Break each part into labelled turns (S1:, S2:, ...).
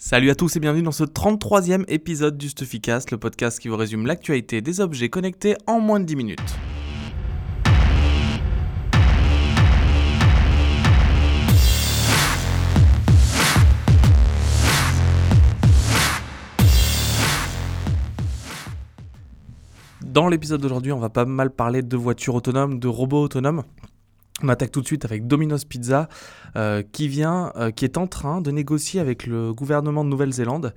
S1: Salut à tous et bienvenue dans ce 33e épisode du Stuffycast, le podcast qui vous résume l'actualité des objets connectés en moins de 10 minutes. Dans l'épisode d'aujourd'hui, on va pas mal parler de voitures autonomes, de robots autonomes. On attaque tout de suite avec Domino's Pizza euh, qui vient, euh, qui est en train de négocier avec le gouvernement de Nouvelle-Zélande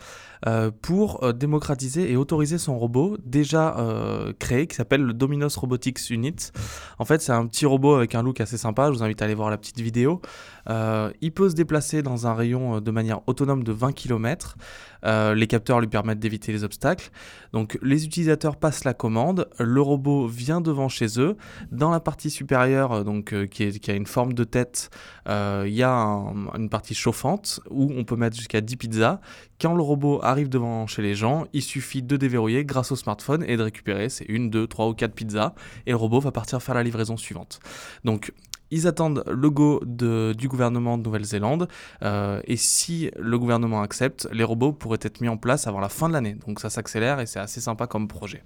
S1: euh, pour démocratiser et autoriser son robot déjà créé qui s'appelle le Domino's Robotics Unit. En fait, c'est un petit robot avec un look assez sympa. Je vous invite à aller voir la petite vidéo. il peut se déplacer dans un rayon de manière autonome de 20 km. les capteurs lui permettent d'éviter les obstacles. Donc les utilisateurs passent la commande, le robot vient devant chez eux. Dans la partie supérieure, donc qui, a une forme de tête, euh, il y a une partie chauffante où on peut mettre jusqu'à 10 pizzas. Quand le robot arrive devant chez les gens, il suffit de déverrouiller grâce au smartphone et de récupérer c'est une, deux, trois ou quatre pizzas et le robot va partir faire la livraison suivante. Donc ils attendent le go du gouvernement de Nouvelle-Zélande euh, et si le gouvernement accepte, les robots pourraient être mis en place avant la fin de l'année. Donc ça s'accélère et c'est assez sympa comme projet.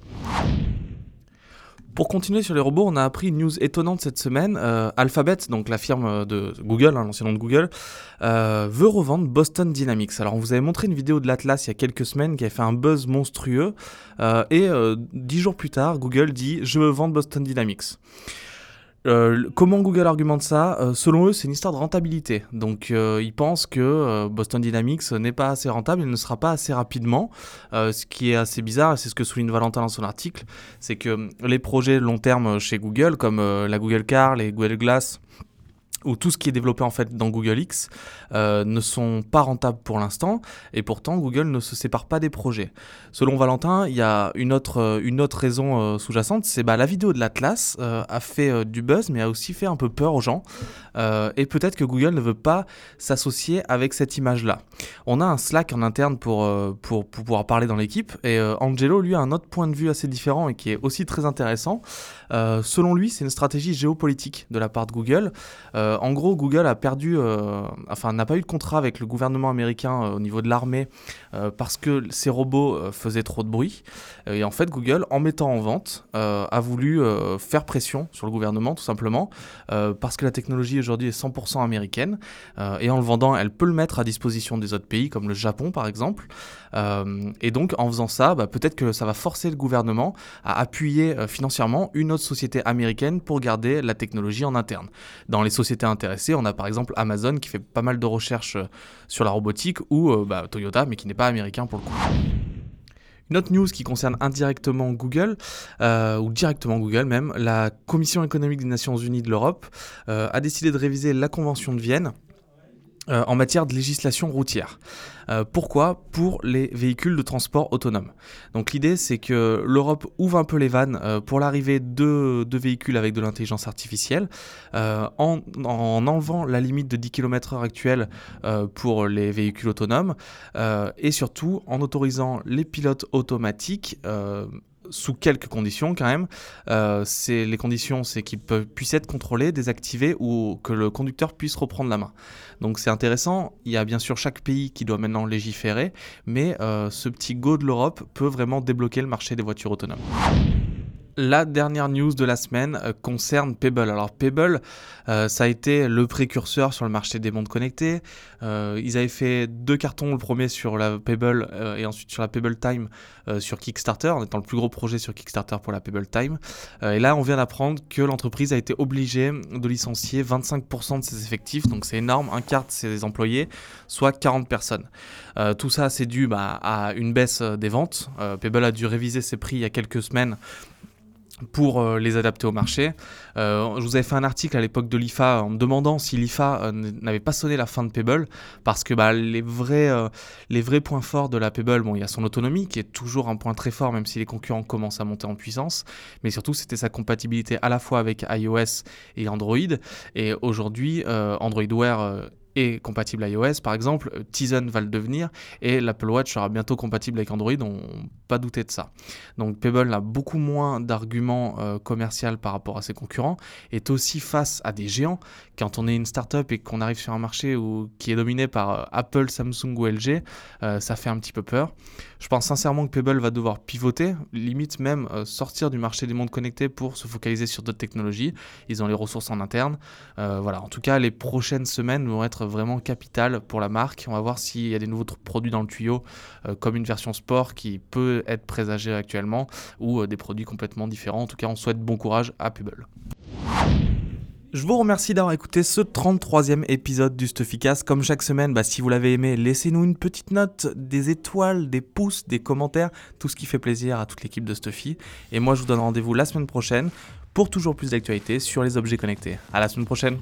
S1: Pour continuer sur les robots, on a appris une news étonnante cette semaine. Euh, Alphabet, donc la firme de Google, hein, l'ancien nom de Google, euh, veut revendre Boston Dynamics. Alors on vous avait montré une vidéo de l'Atlas il y a quelques semaines qui a fait un buzz monstrueux. Euh, et dix jours plus tard, Google dit je veux vendre Boston Dynamics. Euh, comment Google argumente ça euh, Selon eux, c'est une histoire de rentabilité. Donc, euh, ils pensent que Boston Dynamics n'est pas assez rentable et ne sera pas assez rapidement. ce qui est assez bizarre, et c'est ce que souligne Valentin dans son article, c'est que les projets long terme chez Google, comme la Google Car, les Google Glass, ou tout ce qui est développé en fait dans Google X euh, ne sont pas rentables pour l'instant et pourtant Google ne se sépare pas des projets. Selon Valentin, il y a une autre, euh, une autre raison euh, sous-jacente, c'est bah, la vidéo de l'Atlas a fait du buzz mais a aussi fait un peu peur aux gens et peut-être que Google ne veut pas s'associer avec cette image-là. On a un Slack en interne pour, pour, pour pouvoir parler dans l'équipe et Angelo lui a un autre point de vue assez différent et qui est aussi très intéressant. selon lui, c'est une stratégie géopolitique de la part de Google. En gros, Google a perdu, euh, enfin n'a pas eu de contrat avec le gouvernement américain euh, au niveau de l'armée parce que ces robots faisaient trop de bruit. Et en fait, Google, en mettant en vente, a voulu faire pression sur le gouvernement, tout simplement, parce que la technologie aujourd'hui est 100% américaine. et en le vendant, elle peut le mettre à disposition des autres pays, comme le Japon par exemple. et donc, en faisant ça, bah, peut-être que ça va forcer le gouvernement à appuyer financièrement une autre société américaine pour garder la technologie en interne. Dans les sociétés intéressées. On a par exemple Amazon qui fait pas mal de recherches euh, sur la robotique ou euh, bah, Toyota mais qui n'est pas américain pour le coup. Une autre news qui concerne indirectement Google, euh, ou directement Google même, la Commission économique des Nations Unies de l'Europe a décidé de réviser la Convention de Vienne euh, en matière de législation routière. Euh, pourquoi? Pour les véhicules de transport autonome. Donc l'idée c'est que l'Europe ouvre un peu les vannes euh, pour l'arrivée de, véhicules avec de l'intelligence artificielle en, en, enlevant la limite de 10 km/h actuelle pour les véhicules autonomes et surtout en autorisant les pilotes automatiques sous quelques conditions quand même. Euh, les conditions, c'est qu'ils puissent être contrôlés, désactivés ou que le conducteur puisse reprendre la main. Donc c'est intéressant. Il y a bien sûr chaque pays qui doit maintenant légiférer, mais euh, ce petit go de l'Europe peut vraiment débloquer le marché des voitures autonomes. La dernière news de la semaine euh, concerne Pebble. Alors Pebble, euh, ça a été le précurseur sur le marché des montres connectées. Euh, ils avaient fait deux cartons, le premier sur la Pebble et ensuite sur la Pebble Time sur Kickstarter, en étant le plus gros projet sur Kickstarter pour la Pebble Time. et là, on vient d'apprendre que l'entreprise a été obligée de licencier 25% de ses effectifs, donc c'est énorme, un quart de ses employés, soit 40 personnes. tout ça, c'est dû bah, à une baisse des ventes. Pebble a dû réviser ses prix il y a quelques semaines pour euh, les adapter au marché. Euh, je vous avais fait un article à l'époque de l'IFA en me demandant si l'IFA euh, n'avait pas sonné la fin de Pebble, parce que bah, les, vrais, les vrais points forts de la Pebble, bon, il y a son autonomie, qui est toujours un point très fort, même si les concurrents commencent à monter en puissance, mais surtout c'était sa compatibilité à la fois avec iOS et Android, et aujourd'hui Android Wear est compatible iOS par exemple, Tizen va le devenir et l'Apple Watch sera bientôt compatible avec Android, on pas douter de ça. Donc Pebble a beaucoup moins d'arguments euh, commerciaux par rapport à ses concurrents, est aussi face à des géants. Quand on est une startup et qu'on arrive sur un marché où, qui est dominé par euh, Apple, Samsung ou LG, euh, ça fait un petit peu peur. Je pense sincèrement que Pebble va devoir pivoter, limite même sortir du marché des mondes connectés pour se focaliser sur d'autres technologies. Ils ont les ressources en interne. voilà, en tout cas, les prochaines semaines vont être vraiment capitales pour la marque. On va voir s'il y a des nouveaux produits dans le tuyau, comme une version sport qui peut être présagée actuellement, ou des produits complètement différents. En tout cas, on souhaite bon courage à Pebble. Je vous remercie d'avoir écouté ce 33e épisode du Stuffycast. Comme chaque semaine, bah, si vous l'avez aimé, laissez-nous une petite note, des étoiles, des pouces, des commentaires, tout ce qui fait plaisir à toute l'équipe de Stuffy. Et moi, je vous donne rendez-vous la semaine prochaine pour toujours plus d'actualités sur les objets connectés. À la semaine prochaine!